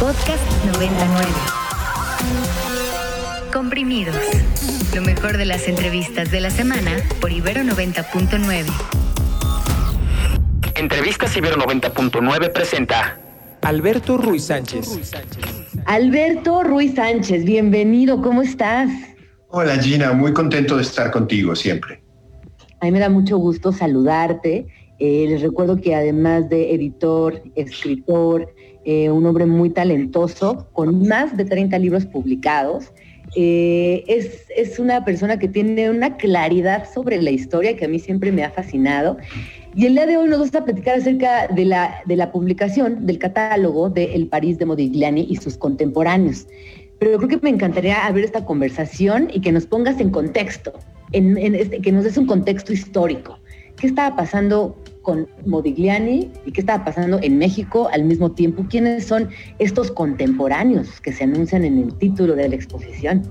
Podcast 99. Comprimidos. Lo mejor de las entrevistas de la semana por Ibero 90.9. Entrevistas Ibero 90.9 presenta Alberto Ruiz Sánchez. Alberto Ruiz Sánchez, bienvenido, ¿cómo estás? Hola Gina, muy contento de estar contigo siempre. A mí me da mucho gusto saludarte. Eh, les recuerdo que además de editor, escritor, eh, un hombre muy talentoso, con más de 30 libros publicados, eh, es, es, una persona que tiene una claridad sobre la historia que a mí siempre me ha fascinado. Y el día de hoy nos vamos a platicar acerca de la, de la publicación del catálogo de El París de Modigliani y sus contemporáneos. Pero creo que me encantaría abrir esta conversación y que nos pongas en contexto, este, que nos des un contexto histórico. ¿Qué estaba pasando con Modigliani y qué estaba pasando en México al mismo tiempo? ¿Quiénes son estos contemporáneos que se anuncian en el título de la exposición?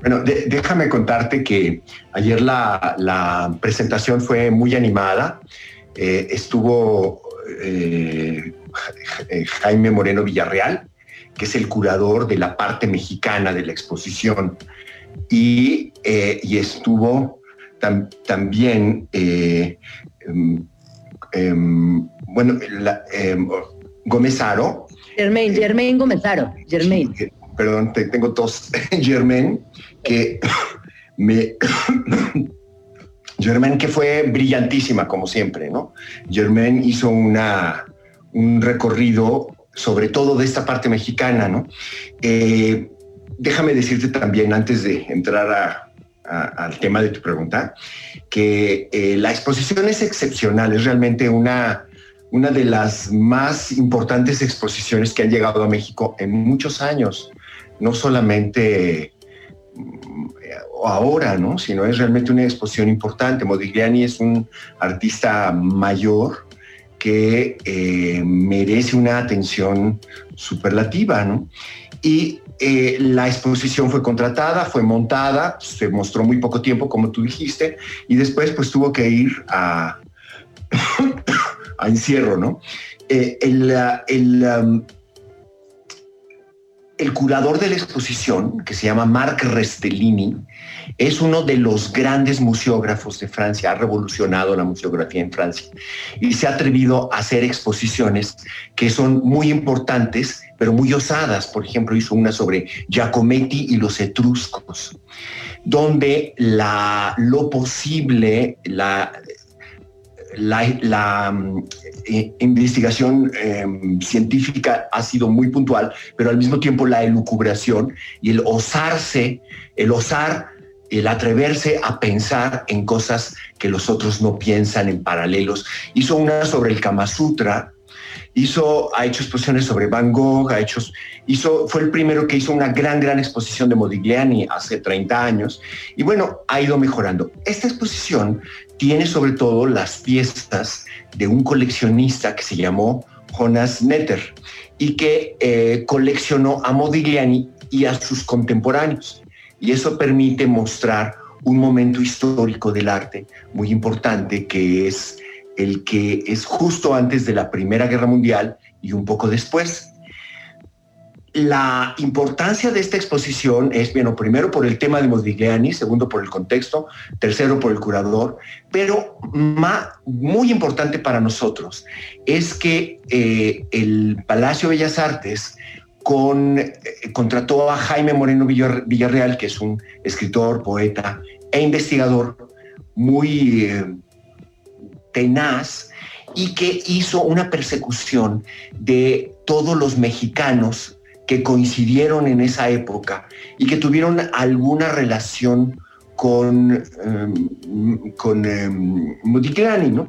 Bueno, déjame contarte que ayer la, presentación fue muy animada. Eh, estuvo eh, Jaime Moreno Villarreal, que es el curador de la parte mexicana de la exposición, y, eh, estuvo tam, también, eh, eh, bueno, la, Gómez Aro. Germain, Germain Gómez Aro, Germain. Perdón, te, tengo tos. Germain, que me... Germain que fue brillantísima, como siempre, ¿no? Germain hizo una, un recorrido sobre todo de esta parte mexicana, ¿no? Eh, déjame decirte también, antes de entrar a, al tema de tu pregunta, que eh, la exposición es excepcional, es realmente una, una de las más importantes exposiciones que han llegado a México en muchos años, no solamente ahora, ¿no? sino es realmente una exposición importante. Modigliani es un artista mayor, que eh, merece una atención superlativa, ¿no? Y eh, la exposición fue contratada, fue montada, se mostró muy poco tiempo, como tú dijiste, y después pues tuvo que ir a, a encierro, ¿no? Eh, el, el, um, el curador de la exposición, que se llama Marc Restellini, es uno de los grandes museógrafos de Francia, ha revolucionado la museografía en Francia y se ha atrevido a hacer exposiciones que son muy importantes, pero muy osadas. Por ejemplo, hizo una sobre Giacometti y los etruscos, donde lo posible, la, eh, investigación eh, científica ha sido muy puntual, pero al mismo tiempo la elucubración y el osarse, el osar, el atreverse a pensar en cosas que los otros no piensan en paralelos. Hizo una sobre el Kama Sutra, hizo, ha hecho exposiciones sobre Van Gogh, ha hecho, hizo, fue el primero que hizo una gran, gran exposición de Modigliani hace 30 años, y bueno, ha ido mejorando. Esta exposición tiene sobre todo las piezas de un coleccionista que se llamó Jonas Netter y que eh, coleccionó a Modigliani y a sus contemporáneos. Y eso permite mostrar un momento histórico del arte muy importante que es el que es justo antes de la Primera Guerra Mundial y un poco después. La importancia de esta exposición es, bueno, primero por el tema de Modigliani, segundo por el contexto, tercero por el curador, pero muy importante para nosotros es que eh, el Palacio Bellas Artes con, eh, contrató a Jaime Moreno Villarreal, que es un escritor, poeta e investigador muy eh, tenaz y que hizo una persecución de todos los mexicanos que coincidieron en esa época y que tuvieron alguna relación con, um, con Modigliani, ¿no?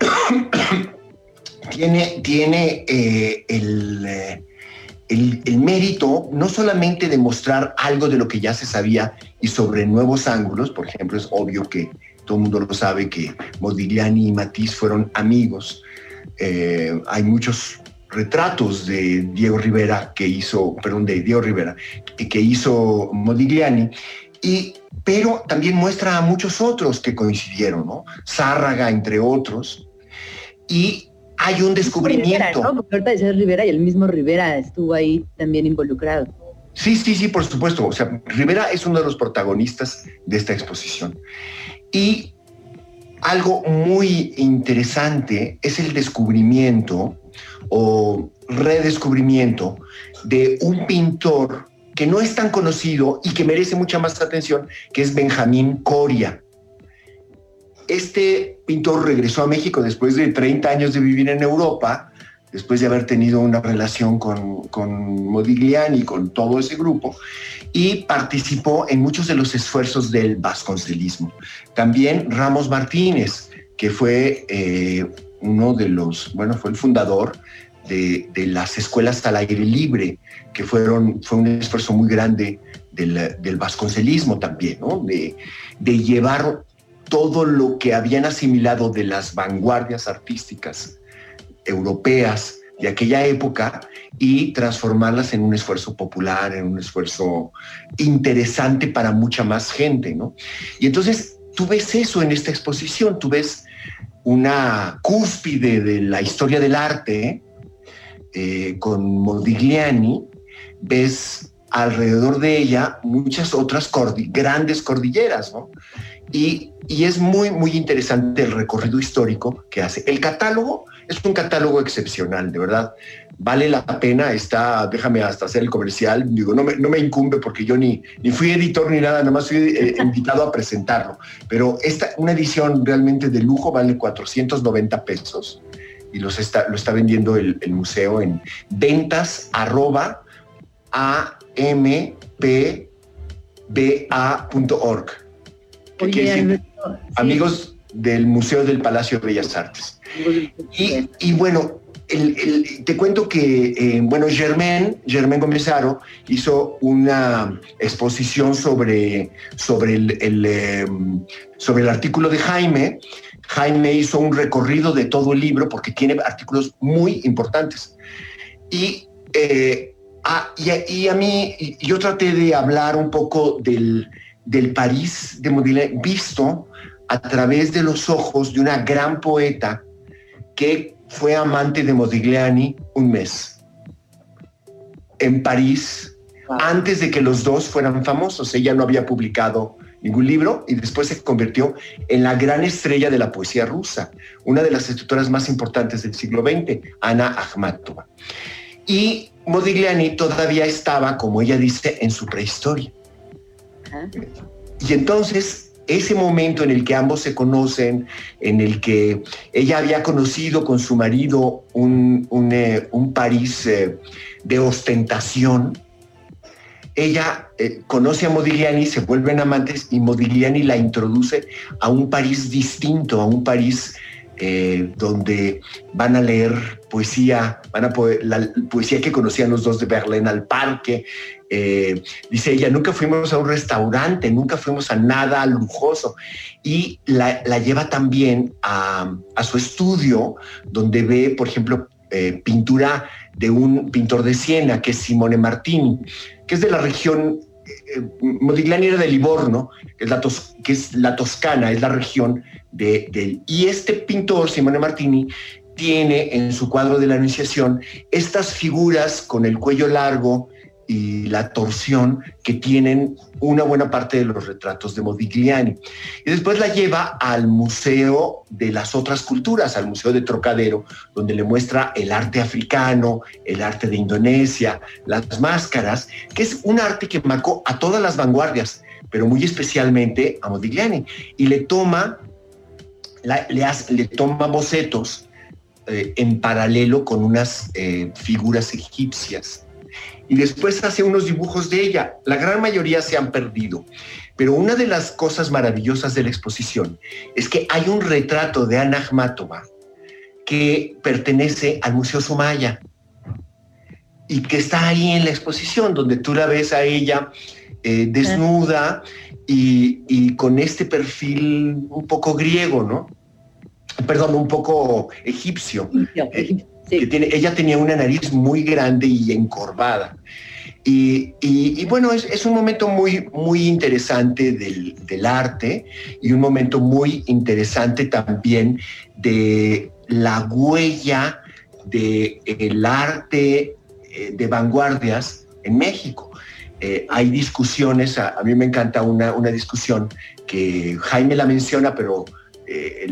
tiene tiene eh, el, el, el, mérito no solamente de mostrar algo de lo que ya se sabía y sobre nuevos ángulos, por ejemplo, es obvio que todo el mundo lo sabe que Modigliani y Matisse fueron amigos. Eh, hay muchos retratos de Diego Rivera que hizo, perdón, de Diego Rivera, que hizo Modigliani, y, pero también muestra a muchos otros que coincidieron, ¿no? Zárraga, entre otros, y hay un descubrimiento. Rivera, ¿no? Porque ahorita Rivera y el mismo Rivera estuvo ahí también involucrado. Sí, sí, sí, por supuesto. O sea, Rivera es uno de los protagonistas de esta exposición. Y algo muy interesante es el descubrimiento o redescubrimiento de un pintor que no es tan conocido y que merece mucha más atención, que es Benjamín Coria. Este pintor regresó a México después de 30 años de vivir en Europa, después de haber tenido una relación con, Modigliani, con todo ese grupo, y participó en muchos de los esfuerzos del vasconcelismo. También Ramos Martínez, que fue eh, uno de los, bueno, fue el fundador de, las escuelas al aire libre, que fueron, fue un esfuerzo muy grande del, del vasconcelismo también, ¿no? De llevar todo lo que habían asimilado de las vanguardias artísticas europeas de aquella época y transformarlas en un esfuerzo popular, en un esfuerzo interesante para mucha más gente, ¿no? Y entonces tú ves eso en esta exposición, tú ves una cúspide de la historia del arte eh, con Modigliani, ves alrededor de ella muchas otras grandes cordilleras, ¿no? Y, y, es muy, muy interesante el recorrido histórico que hace. El catálogo es un catálogo excepcional, de verdad. Vale la pena, está, déjame hasta hacer el comercial, digo, no me, no me incumbe porque yo ni, ni fui editor ni nada, nada más fui eh, invitado a presentarlo. Pero esta, una edición realmente de lujo vale 490 pesos y los está, lo está vendiendo el, el museo en ventas arroba ampba.org. Amigos del Museo del Palacio de Bellas Artes. Y, bueno, te cuento que, eh, bueno, Germán, Germán Gómezaro hizo una exposición sobre, sobre, el, em, sobre el artículo de Jaime. Jaime hizo un recorrido de todo el libro porque tiene artículos muy importantes. Y, eh, a, y, a, mí, yo traté de hablar un poco del, del París de Modigliani visto a través de los ojos de una gran poeta que fue amante de Modigliani un mes en París, antes de que los dos fueran famosos. Ella no había publicado ningún libro y después se convirtió en la gran estrella de la poesía rusa, una de las escritoras más importantes del siglo XX, Ana Akhmatova. Y Modigliani todavía estaba, como ella dice, en su prehistoria. Y entonces ese momento en el que ambos se conocen, en el que ella había conocido con su marido un, un, eh, París eh, de ostentación, ella eh, conoce a Modigliani, se vuelven amantes y Modigliani la introduce a un París distinto, a un París donde van a leer poesía, van a poder, la poesía que conocían los dos de Berlín al parque, eh, dice ella, nunca fuimos a un restaurante, nunca fuimos a nada lujoso. Y la, lleva también a, su estudio, donde ve, por ejemplo, eh, pintura de un pintor de Siena, que es Simone Martini, que es de la región, eh, Modigliani era de Livorno, que es, la que es la Toscana, es la región de, de... Y este pintor, Simone Martini, tiene en su cuadro de la Anunciación estas figuras con el cuello largo, y la torsión que tienen una buena parte de los retratos de Modigliani. Y después la lleva al Museo de las otras culturas, al Museo de Trocadero, donde le muestra el arte africano, el arte de Indonesia, las máscaras, que es un arte que marcó a todas las vanguardias, pero muy especialmente a Modigliani. Y le toma, le, le, toma bocetos eh, en paralelo con unas eh, figuras egipcias y después hace unos dibujos de ella. La gran mayoría se han perdido. Pero una de las cosas maravillosas de la exposición es que hay un retrato de Ana Akhmatova que pertenece al Museo Sumaya y que está ahí en la exposición, donde tú la ves a ella eh, desnuda y, con este perfil un poco griego, ¿no? Perdón, un poco egipcio. egipcio tiene, ella tenía una nariz muy grande y encorvada. Y, bueno, es, un momento muy, muy interesante del, arte y un momento muy interesante también de la huella del el arte eh, de vanguardias en México. Eh, hay discusiones, a, mí me encanta una, una, discusión que Jaime la menciona, pero eh,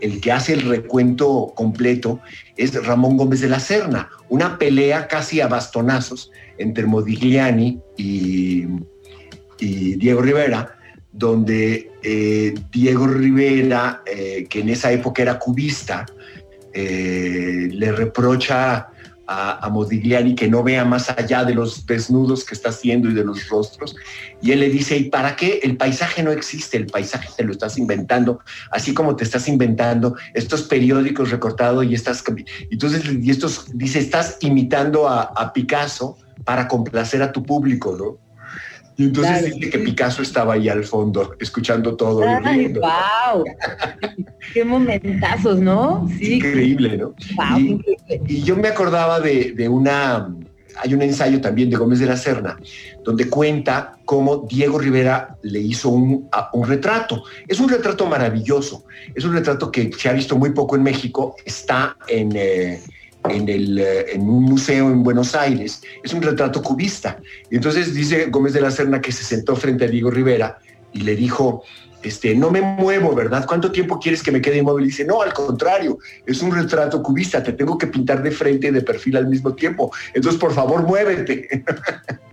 el, que hace el recuento completo es Ramón Gómez de la Serna, una pelea casi a bastonazos entre Modigliani y, y Diego Rivera, donde Diego Rivera, que en esa época era cubista, le reprocha a, Modigliani que no vea más allá de los desnudos que está haciendo y de los rostros. Y él le dice, ¿y para qué? El paisaje no existe, el paisaje te lo estás inventando, así como te estás inventando estos periódicos recortados y estas... Entonces, y estos, dice, estás imitando a, a Picasso para complacer a tu público, ¿no? Y entonces dice que Picasso estaba ahí al fondo, escuchando todo. ¡Ay, wow! ¡Qué momentazos, ¿no? Sí. Increíble, ¿no? Wow, y, increíble. Y, yo me acordaba de, de, una... Hay un ensayo también de Gómez de la Serna, donde cuenta cómo Diego Rivera le hizo un, un retrato. Es un retrato maravilloso. Es un retrato que se ha visto muy poco en México. Está en... Eh, en, el, eh, en un museo en Buenos Aires. Es un retrato cubista. Y entonces dice Gómez de la Serna que se sentó frente a Diego Rivera y le dijo, este, no me muevo, ¿verdad? ¿Cuánto tiempo quieres que me quede inmóvil? Dice, no, al contrario, es un retrato cubista, te tengo que pintar de frente y de perfil al mismo tiempo. Entonces, por favor, muévete.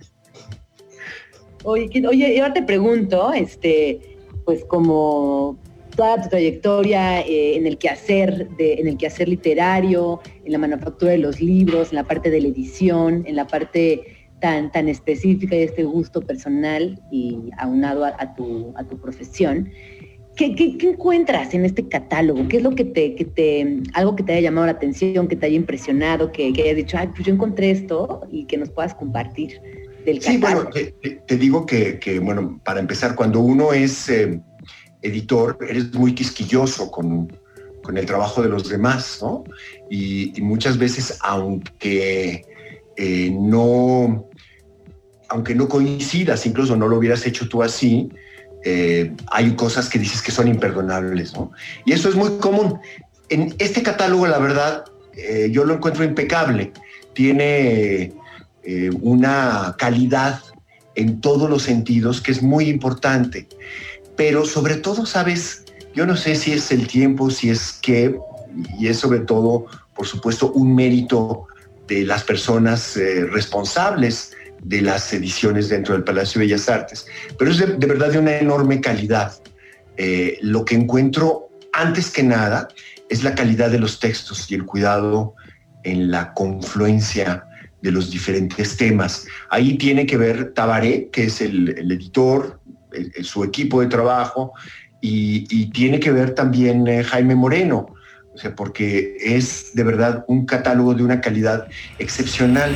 Oye, oye, ahora te pregunto, este, pues como toda tu trayectoria eh, en el quehacer de, en el quehacer literario, en la manufactura de los libros, en la parte de la edición, en la parte tan, tan específica de este gusto personal y aunado a, tu, a tu profesión. ¿Qué, ¿Qué, encuentras en este catálogo? ¿Qué es lo que te, que te, algo que te haya llamado la atención, que te haya impresionado, que, que hayas dicho, ay, pues yo encontré esto y que nos puedas compartir del catálogo? Sí, bueno, te, digo que, que, bueno, para empezar, cuando uno es eh, editor, eres muy quisquilloso con, el trabajo de los demás, ¿no? Y, muchas veces, aunque eh, no, aunque no coincidas, incluso no lo hubieras hecho tú así, eh, hay cosas que dices que son imperdonables, ¿no? Y eso es muy común. En este catálogo, la verdad, eh, yo lo encuentro impecable. Tiene una calidad en todos los sentidos que es muy importante pero sobre todo, sabes, yo no sé si es el tiempo, si es que, y es sobre todo, por supuesto, un mérito de las personas eh, responsables de las ediciones dentro del Palacio de Bellas Artes, pero es de, verdad de una enorme calidad. Eh, lo que encuentro antes que nada es la calidad de los textos y el cuidado en la confluencia de los diferentes temas. Ahí tiene que ver Tabaré, que es el, editor, su equipo de trabajo y, tiene que ver también eh, Jaime Moreno, porque es de verdad un catálogo de una calidad excepcional.